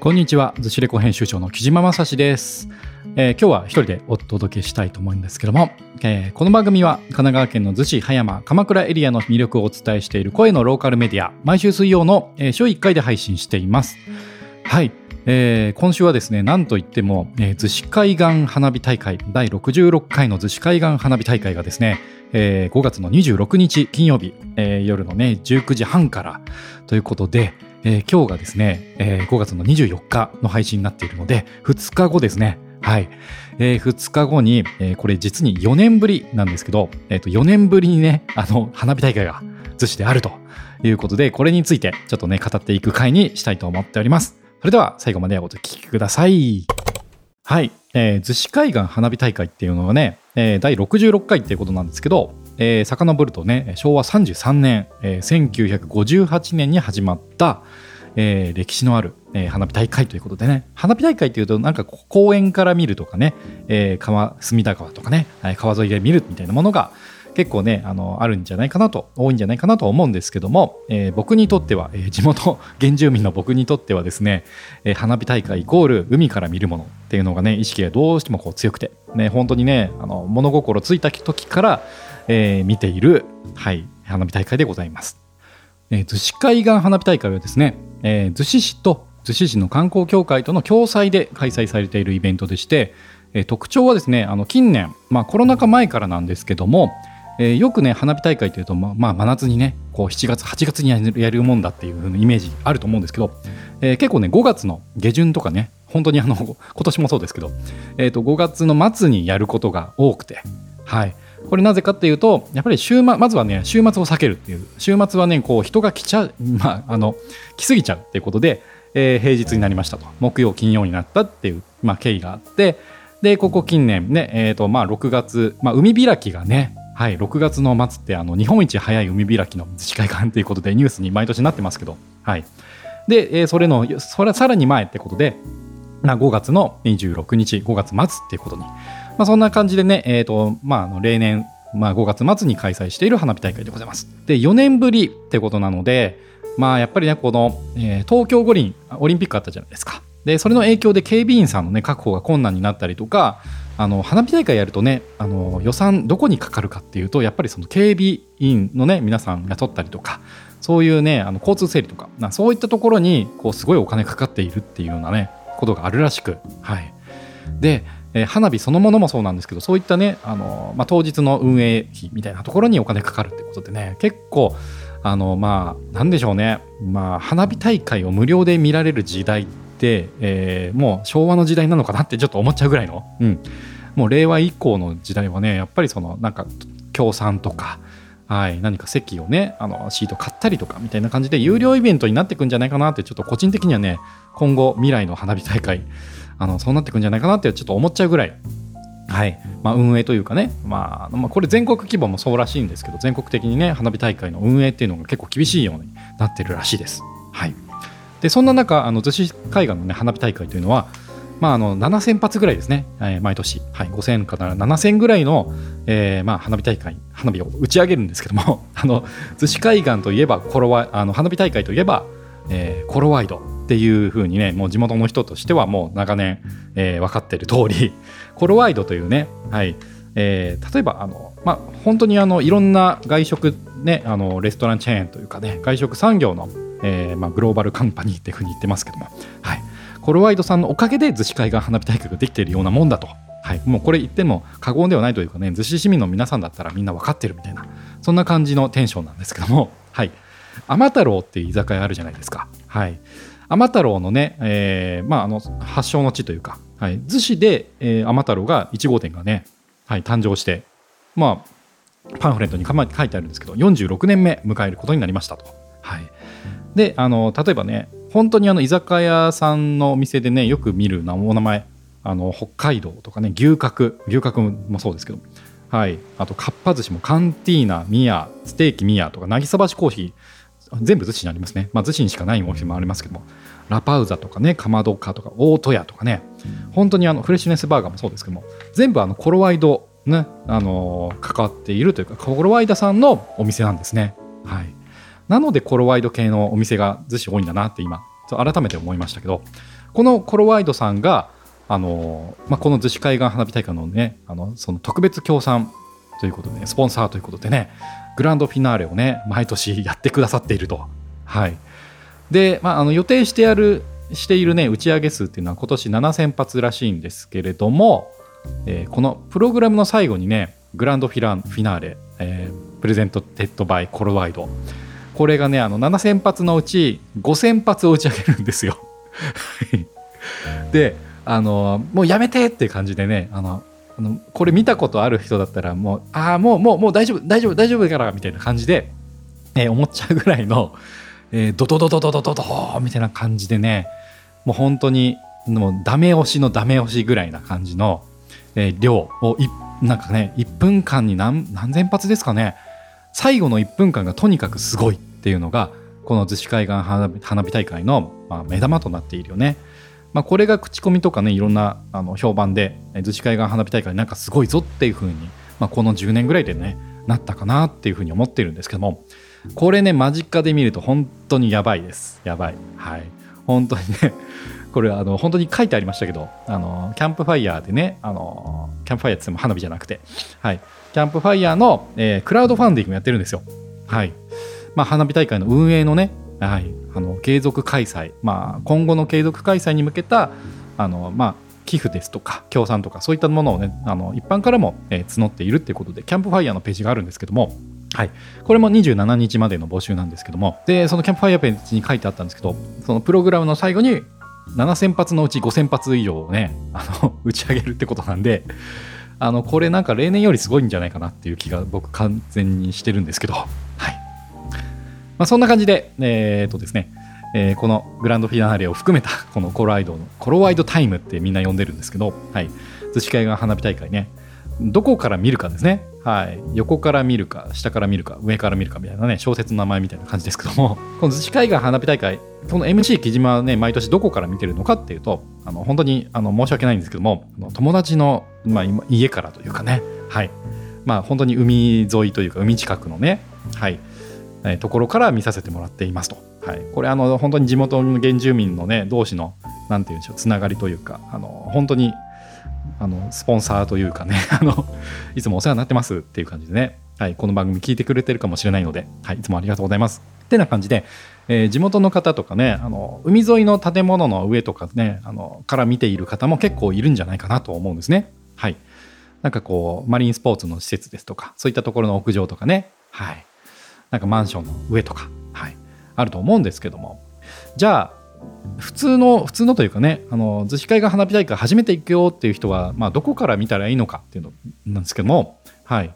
こんにちは、ズシレコ編集長の木島正史です、えー今日は一人でお届けしたいと思うんですけども、えーこの番組は神奈川県の逗子葉山鎌倉エリアの魅力をお伝えしている声のローカルメディア毎週水曜の、えー週1回で配信しています。はい、えー今週はですねなんといっても、えー逗子海岸花火大会第66回の逗子海岸花火大会がですね、えー5月の26日金曜日、えー夜のね19時半からということで、えー今日がですね、えー5月の24日の配信になっているので2日後ですね。はい、えー2日後に、えーこれ実に4年ぶりなんですけど、えーと4年ぶりにねあの花火大会が逗子であるということでこれについてちょっとね語っていく回にしたいと思っております。それでは最後までお聞きください。はい、えー、逗子海岸花火大会っていうのはね、えー第66回っていうことなんですけど、えー、遡るとね昭和33年、えー1958年に始まった、えー歴史のある、えー花火大会ということでね。花火大会っていうとなんか公園から見るとかね、えー川隅田川とかね川沿いで見るみたいなものが結構ねあのあるんじゃないかなと多いんじゃないかなと思うんですけども、えー僕にとっては、えー地元 原住民の僕にとってはですね、えー花火大会イコール海から見るものっていうのがね意識がどうしてもこう強くて、ね、本当にねあの物心ついた時から、えー見ている、はい、花火大会でございます。えー逗子海岸花火大会はですね、えー逗子市と逗子市の観光協会との共催で開催されているイベントでして、えー特徴はですねあの近年、まあ、コロナ禍前からなんですけども、えーよくね花火大会というと、ままあ、真夏にねこう7月8月にやるもんだっていう風なイメージあると思うんですけど、えー結構ね5月の下旬とかね本当にあの今年もそうですけど、えー、と5月の末にやることが多くてはいこれなぜかっていうとやっぱり週末まずはね週末を避けるっていう週末はねこう人が来ちゃう、まあ、あの来すぎちゃうっていうことで、えー平日になりましたと。木曜金曜になったっていう、まあ、経緯があってでここ近年ね、えーとまあ、6月、まあ、海開きがねはい、6月の末ってあの日本一早い海開きの自治会館ということでニュースに毎年なってますけど、はい、で、えーそれのそれさらに前ってことで、まあ、5月の26日5月末っていうことに、まあ、そんな感じでね、えーとまあ、例年、まあ、5月末に開催している花火大会でございます。で4年ぶりってことなので、まあ、やっぱりねこの、えー東京五輪オリンピックあったじゃないですか。でそれの影響で警備員さんの、ね、確保が困難になったりとかあの花火大会やるとねあの予算どこにかかるかっていうとやっぱりその警備員のね皆さん雇ったりとかそういうねあの交通整理とかなそういったところにこうすごいお金かかっているっていうようなねことがあるらしくはいで、えー花火そのものもそうなんですけどそういったねあの、まあ、当日の運営費みたいなところにお金かかるってことでね結構あのまあなんでしょうね。まあ花火大会を無料で見られる時代って、えーもう昭和の時代なのかなって ちょっと思っちゃうぐらいの、うん、もう令和以降の時代はねやっぱりそのなんか協賛とかはい、何か席をねあのシート買ったりとかみたいな感じで有料イベントになっていくんじゃないかなってちょっと個人的にはね今後未来の花火大会あのそうなっていくんじゃないかなってちょっと思っちゃうぐらい。はい。まあ、運営というかね、まあ、まあこれ全国規模もそうらしいんですけど全国的にね花火大会の運営っていうのが結構厳しいようになってるらしいです。はい、でそんな中あの逗子海岸の、ね、花火大会というのは、まあ、あの7000発ぐらいですね、えー毎年、はい、5000から7000ぐらいの、えーまあ、花火大会花火を打ち上げるんですけども あの逗子海岸といえばコロワあの花火大会といえば、えーコロワイドっていうふうにねもう地元の人としてはもう長年、えー分かってる通り コロワイドというね、はい。えー例えばあの、まあ、本当にあのいろんな外食、ね、あのレストランチェーンというかね外食産業の、えーまあ、グローバルカンパニーっていうふうに言ってますけども、はい、コロワイドさんのおかげで逗子海岸花火大会ができているようなもんだと、はい、もうこれ言っても過言ではないというかね逗子市民の皆さんだったらみんな分かってるみたいなそんな感じのテンションなんですけども、はい、天太郎っていう居酒屋あるじゃないですか。はい。天太郎のね、えーまあ、あの発祥の地というか、はい、逗子で、えー天太郎が1号店がね、はい、誕生して、まあ、パンフレットに書いてあるんですけど46年目迎えることになりましたと。はい、であの例えばね本当にあの居酒屋さんのお店でねよく見るお名前あの北海道とかね牛角牛角もそうですけど、はい、あとかっぱ寿司もカンティーナミヤステーキミヤとか渚橋コーヒー全部逗子にありますね、まあ、逗子にしかないお店もありますけども。ラパウザとかねかまどかとか大戸屋とかね。本当にあのフレッシュネスバーガーもそうですけども。全部あのコロワイドね、あの関わっているというかコロワイダさんのお店なんですね。はい、なのでコロワイド系のお店が逗子多いんだなって今改めて思いましたけど。このコロワイドさんがあの、まあ、この逗子海岸花火大会のねあのその特別協賛ということで、ね、スポンサーということでねグランドフィナーレをね毎年やってくださっていると。はい。で、まあ、あの予定してやるしているね打ち上げ数っていうのは今年7000発らしいんですけれども、えー、このプログラムの最後にねグランドフィランフィナーレ、えー、プレゼントテッドバイコロワイド。これがねあの7000発のうち5000発を打ち上げるんですよ。であのもうやめてっていう感じでねあのあのこれ見たことある人だったらもうああもうもうもう大丈夫大丈夫大丈夫だからみたいな感じで、えー、思っちゃうぐらいの、えー、ドドドドドドドドみたいな感じでねもう本当にもうダメ押しのダメ押しぐらいな感じの、えー、量をなんかね1分間に何何千発ですかね最後の1分間がとにかくすごいっていうのがこの逗子海岸花火大会の、まあ、目玉となっているよね。まあ、これが口コミとかねいろんなあの評判で逗子海岸花火大会なんかすごいぞっていう風に、まあ、この10年ぐらいでねなったかなっていう風に思ってるんですけどもこれね間近で見ると本当にやばいです。やばい。はい。本当にね これあの本当に書いてありましたけどあのキャンプファイヤーでねあのキャンプファイヤーってっても花火じゃなくて、はい、キャンプファイヤーの、えー、クラウドファンディングやってるんですよ。はい。まあ、花火大会の運営のね、はい、あの継続開催、まあ、今後の継続開催に向けたあの、まあ、寄付ですとか協賛とかそういったものをねあの一般からも、えー、募っているっていうことでキャンプファイヤーのページがあるんですけどもはい、これも27日までの募集なんですけどもでそのキャンプファイヤーページに書いてあったんですけどそのプログラムの最後に7000発のうち5000発以上をねあの 打ち上げるってことなんであのこれなんか例年よりすごいんじゃないかなっていう気が僕完全にしてるんですけど、はいまあ、そんな感じでえー、っとですねえー、このグランドフィナーレを含めた このコロワイドのコロワイドタイムってみんな呼んでるんですけど、はい、逗子海岸花火大会ねどこから見るかですね。はい。横から見るか、下から見るか、上から見るかみたいなね、小説の名前みたいな感じですけども、この逗子海岸花火大会、この MC 木島はね、毎年どこから見てるのかっていうと、あの本当にあの申し訳ないんですけども、友達の、まあ、家からというかね、はい。まあ本当に海沿いというか、海近くのね、はい。えところから見させてもらっていますと。はい、これあの本当に地元の原住民のね同士のなんていうんでしょうつながりというかあの本当にあのスポンサーというかね あのいつもお世話になってますっていう感じでね、はい、この番組聞いてくれてるかもしれないので、はい、いつもありがとうございます。ってな感じで、えー、地元の方とかねあの海沿いの建物の上とかねあのから見ている方も結構いるんじゃないかなと思うんですね。はい、なんかこうマリンスポーツの施設ですとかそういったところの屋上とかね、はい、なんかマンションの上とか、はい、あると思うんですけども。じゃあ普通の普通のというかねあの逗子海岸花火大会初めて行くよっていう人は、まあ、どこから見たらいいのかっていうのなんですけども、はい、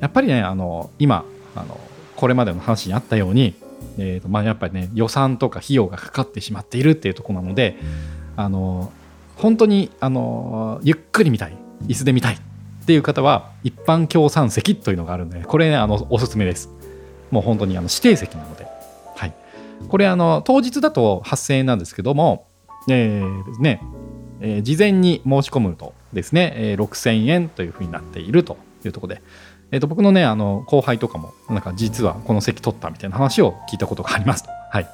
やっぱりねあの今あのこれまでの話にあったように、えーとまあ、やっぱりね予算とか費用がかかってしまっているっていうとこなのであの本当にあのゆっくり見たい椅子で見たいっていう方は一般協賛席というのがあるんでこれねあのおすすめです。もう本当にあの指定席なので。はい。これあの当日だと8000円なんですけども、えーですね。えー、事前に申し込むとですね、えー、6000円というふうになっているというところで、えー、と僕のねあの後輩とかもなんか実はこの席取ったみたいな話を聞いたことがありますと。はい、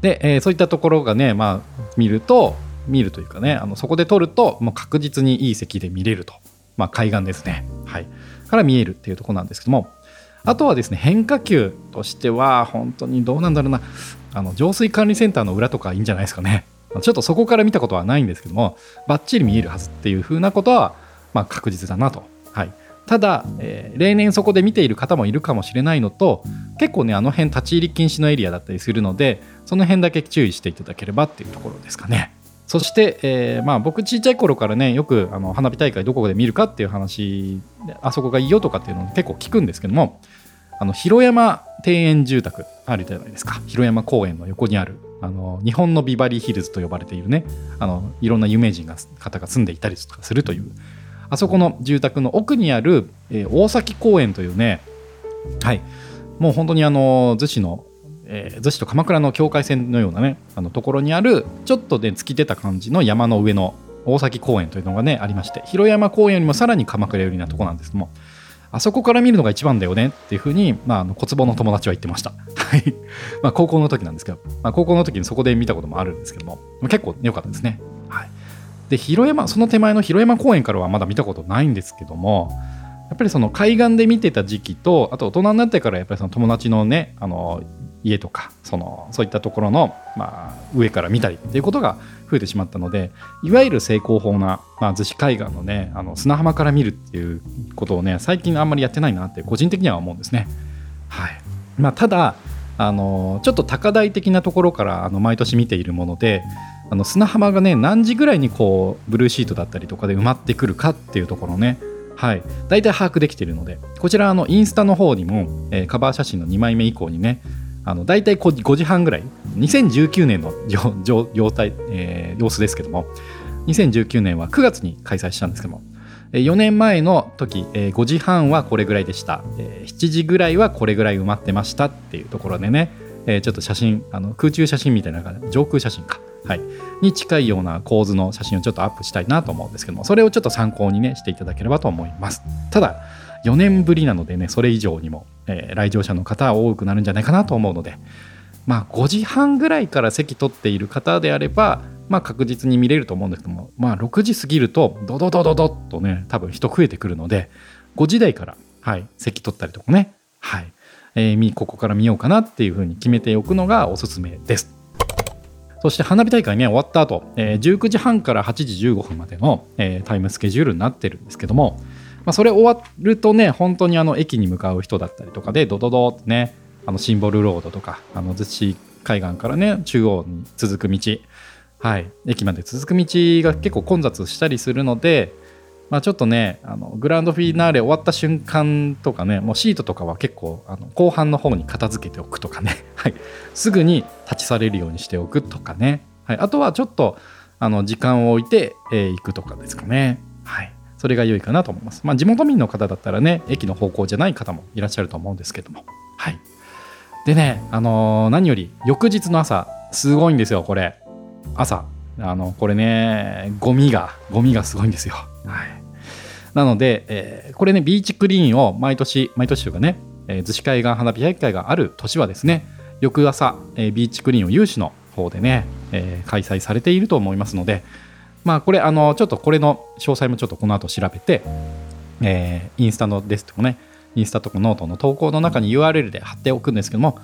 で、えー、そういったところがね、まあ、見ると見るというかねあのそこで撮るともう確実にいい席で見れると、まあ、海岸ですね、はい、から見えるっていうところなんですけども。あとはですね変化球としては本当にどうなんだろうな。あの浄水管理センターの裏とかいいんじゃないですかね。ちょっとそこから見たことはないんですけどもバッチリ見えるはずっていうふうなことは、まあ、確実だなと、はい、ただ、えー、例年そこで見ている方もいるかもしれないのと結構ねあの辺立ち入り禁止のエリアだったりするのでその辺だけ注意していただければっていうところですかね。そして、えー、まあ、僕ちっちゃい頃からねよくあの花火大会どこで見るかっていう話あそこがいいよとかっていうのを結構聞くんですけどもあの広山庭園住宅あるじゃないですか。広山公園の横にあるあの日本のビバリーヒルズと呼ばれているねあのいろんな有名人が方が住んでいたりとかするというあそこの住宅の奥にある、えー、大崎公園というねはい。もう本当にあの逗子のえー、逗子と鎌倉の境界線のようなねあのところにあるちょっとで、ね、突き出た感じの山の上の大崎公園というのがねありまして広山公園よりもさらに鎌倉寄りなとこなんですけどもあそこから見るのが一番だよねっていうふうに、まあ、あの小坪の友達は言ってました。はい。まあ、高校の時なんですけど、まあ、高校の時にそこで見たこともあるんですけども、結構良かったですね。はい。で、広山、その手前の広山公園からはまだ見たことないんですけども、やっぱりその海岸で見てた時期と、あと大人になってからやっぱりその友達のね、あの、家とかそのそういったところの、まあ、上から見たりっていうことが増えてしまったのでいわゆる成功法な、まあ、逗子海岸のねあの砂浜から見るっていうことをね最近あんまりやってないなって個人的には思うんですね。はい。まあ、ただあのちょっと高台的なところからあの毎年見ているものであの砂浜がね何時ぐらいにこうブルーシートだったりとかで埋まってくるかっていうところね。はい、大体把握できているのでこちらのインスタの方にも、えー、カバー写真の2枚目以降にねあの大体5時半ぐらい。2019年の状態、えー、様子ですけども。2019年は9月に開催したんですけども。4年前の時、え、5時半はこれぐらいでした、え、7時ぐらいはこれぐらい埋まってましたっていうところでね、え、ちょっと写真あの空中写真みたいな上空写真か、はい、に近いような構図の写真をちょっとアップしたいなと思うんですけども。それをちょっと参考にねしていただければと思います。ただ4年ぶりなのでねそれ以上にも、えー、来場者の方は多くなるんじゃないかなと思うのでまあ5時半ぐらいから席取っている方であればまあ確実に見れると思うんですけどもまあ6時過ぎるとドドドドドッとね多分人増えてくるので5時台からはい席取ったりとかねはい、えー、ここから見ようかなっていうふうに決めておくのがおすすめです。そして花火大会ね終わった後、えー、19時半から8時15分までの、えー、タイムスケジュールになってるんですけども、まあ、それ終わるとね本当にあの駅に向かう人だったりとかでドドドってねあのシンボルロードとかあの逗子海岸からね中央に続く道。はい。駅まで続く道が結構混雑したりするのでまあ、ちょっとねあのグランドフィナーレ終わった瞬間とかねもうシートとかは結構あの後半の方に片付けておくとかね、はい、すぐに立ち去れるようにしておくとかね、はい、あとはちょっとあの時間を置いて、えー、行くとかですかね。はい。それが良いかなと思います。まあ、地元民の方だったらね、駅の方向じゃない方もいらっしゃると思うんですけども。はい。でね、あのー、何より、翌日の朝、すごいんですよ、これ。朝。あの、これね、ゴミが、ゴミがすごいんですよ。はい。なので、えー、これね、ビーチクリーンを毎年、毎年というかね、えー、逗子海岸花火大会がある年はですね、翌朝、えー、ビーチクリーンを有志の方でね、えー、開催されていると思いますので、まあこれあのちょっとこれの詳細もちょっとこの後調べて、えー、インスタのですとかねインスタとかノートの投稿の中に URL で貼っておくんですけども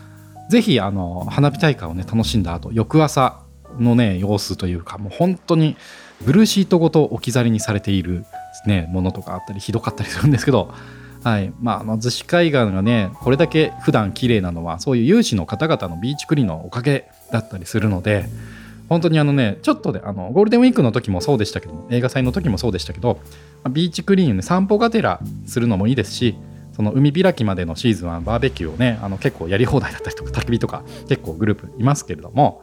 ぜひあの花火大会をね楽しんだ後翌朝のね様子というかもう本当にブルーシートごと置き去りにされている、ね、ものとかあったりひどかったりするんですけど、はいまあ、あの逗子海岸がねこれだけ普段綺麗なのはそういう有志の方々のビーチクリーンのおかげだったりするので。本当にあのね、ちょっとで、あの、ゴールデンウィークの時もそうでしたけど、映画祭の時もそうでしたけど、ビーチクリーンで散歩がてらするのもいいですし、その海開きまでのシーズンはバーベキューをね、あの結構やり放題だったりとか、焚き火とか結構グループいますけれども、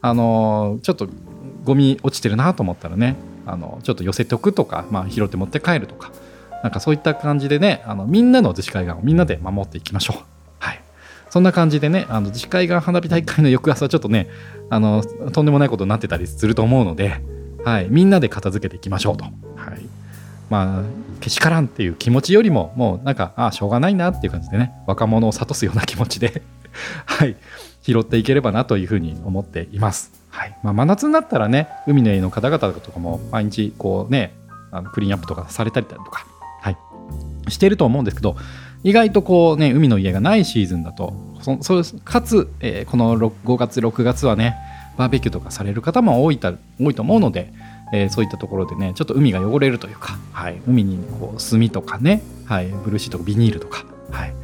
あのちょっとゴミ落ちてるなと思ったらね、あのちょっと寄せておくとか、まあ、拾って持って帰るとか、なんかそういった感じでね、あのみんなの逗子海岸をみんなで守っていきましょう。そんな感じでね、あの、自海岸花火大会の翌朝ちょっとね、あの、とんでもないことになってたりすると思うので、はい、みんなで片付けていきましょうと。はい。まあ、けしからんっていう気持ちよりも、もうなんか、ああ、しょうがないなっていう感じでね、若者を諭すような気持ちで はい、拾っていければなというふうに思っています。はい。まあ、真夏になったらね、海の家の方々とかも毎日こうね、あのクリーンアップとかされたりとか、はい、してると思うんですけど、意外とこうね海の家がないシーズンだと。そそかつ、えー、この5月6月はねバーベキューとかされる方も多いた多いと思うので、えー、そういったところでねちょっと海が汚れるというか、はい、海にこう炭とかね、はい、ブルーシートビニールとか、はい、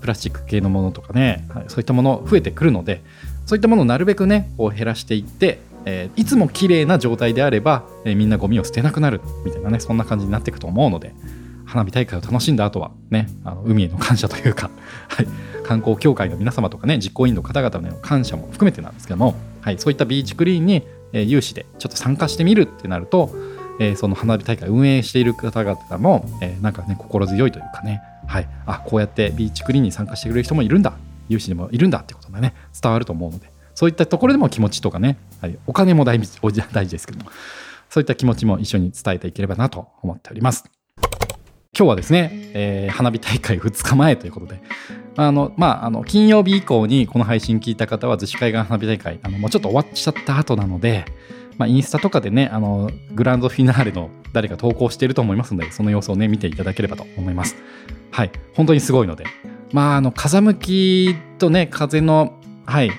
プラスチック系のものとかね、はい、そういったもの増えてくるのでそういったものをなるべくねこう減らしていってえー、いつも綺麗な状態であれば、えー、みんなゴミを捨てなくなるみたいなねそんな感じになっていくと思うので、花火大会を楽しんだ後はね、あの海への感謝というか、はい、観光協会の皆様とかね、実行委員の方々の感謝も含めてなんですけども、はい、そういったビーチクリーンに、えー、有志でちょっと参加してみるってなると、えー、その花火大会運営している方々も、えー、なんかね、心強いというかね、はい、あ、こうやってビーチクリーンに参加してくれる人もいるんだ、有志でもいるんだってことがね、伝わると思うので、そういったところでも気持ちとかね、はい、お金も大事ですけども、そういった気持ちも一緒に伝えていければなと思っております。今日はですね、えー、花火大会2日前ということで、あの、まあ、あの、金曜日以降にこの配信聞いた方は、逗子海岸花火大会、あの、もうちょっと終わっちゃった後なので、まあ、インスタとかでね、あの、グランドフィナーレの誰か投稿していると思いますので、その様子をね、見ていただければと思います。はい。本当にすごいので。まあ、あの、風向きとね、風の、はい、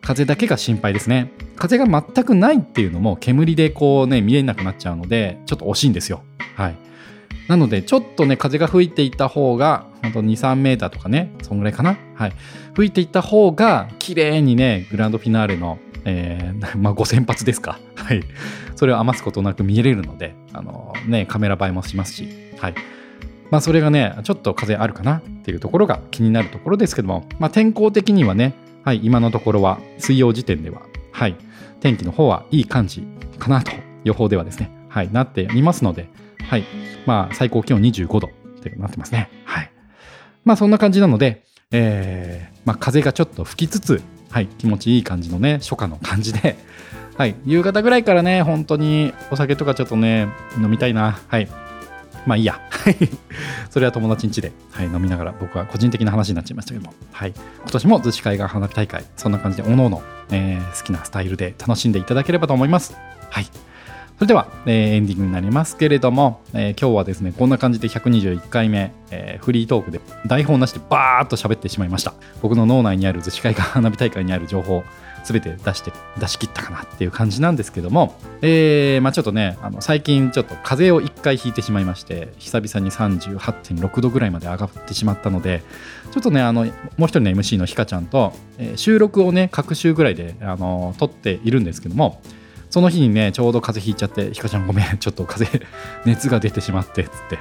風だけが心配ですね。風が全くないっていうのも煙でこうね、見えなくなっちゃうので、ちょっと惜しいんですよ。はい。なので、ちょっとね、風が吹いていた方が、本当2、3メーターとかね、そんぐらいかな。はい。吹いていた方が、綺麗にね、グランドフィナーレのえー、まあ、5000発ですか。はい。それを余すことなく見れるので、あのね、カメラ映えもしますし、はい。まあ、それがね、ちょっと風あるかなっていうところが気になるところですけども、まあ、天候的にはね、はい、今のところは水曜時点では、はい、天気の方はいい感じかなと、予報ではですね、はい、なっていますので、はい、まあ、最高気温25度ってなってますね。はい。まあ、そんな感じなので、えー、まあ、風がちょっと吹きつつ、はい、気持ちいい感じのね、初夏の感じで、はい、夕方ぐらいからね、本当にお酒とかちょっとね、飲みたいな。はい。まあいいや。それは友達ん家で、はい、飲みながら、僕は個人的な話になっちゃいましたけども、はい。今年も逗子海岸花火大会、そんな感じで、おのおの、え、好きなスタイルで楽しんでいただければと思います。はい。それでは、えー、エンディングになりますけれども、えー、今日はですね、こんな感じで121回目、えー、フリートークで台本なしでバーっと喋ってしまいました。僕の脳内にある逗子海岸花火大会にある情報、すべて出して、出し切ったかなっていう感じなんですけども、えー、まあちょっとね、あの最近ちょっと風邪を一回ひいてしまいまして、久々に38.6度ぐらいまで上がってしまったので、ちょっとね、あの、もう一人の MC のひかちゃんと、えー、収録をね、各週ぐらいで、あの、撮っているんですけども、その日にね、ちょうど風邪ひいちゃって、ひかちゃんごめん、ちょっと風邪、熱が出てしまって、つって、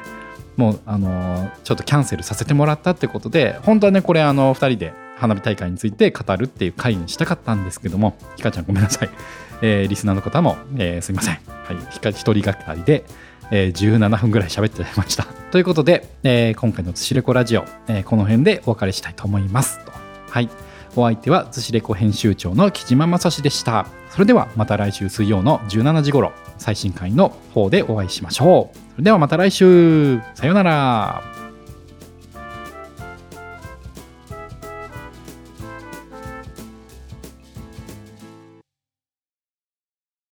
もう、あのちょっとキャンセルさせてもらったってことで、本当はね、これ、あの、2人で花火大会について語るっていう回にしたかったんですけども、ひかちゃんごめんなさい。えー、リスナーの方も、えー、すいません。はい、ひか一人がかりで、えー、17分ぐらい喋ってました。ということで、えー、今回のつしれこラジオ、えー、この辺でお別れしたいと思いますと。はい。お相手は逗子レコ編集長の木島正史でした。それではまた来週水曜の17時頃、最新回の方でお会いしましょう。それではまた来週さようなら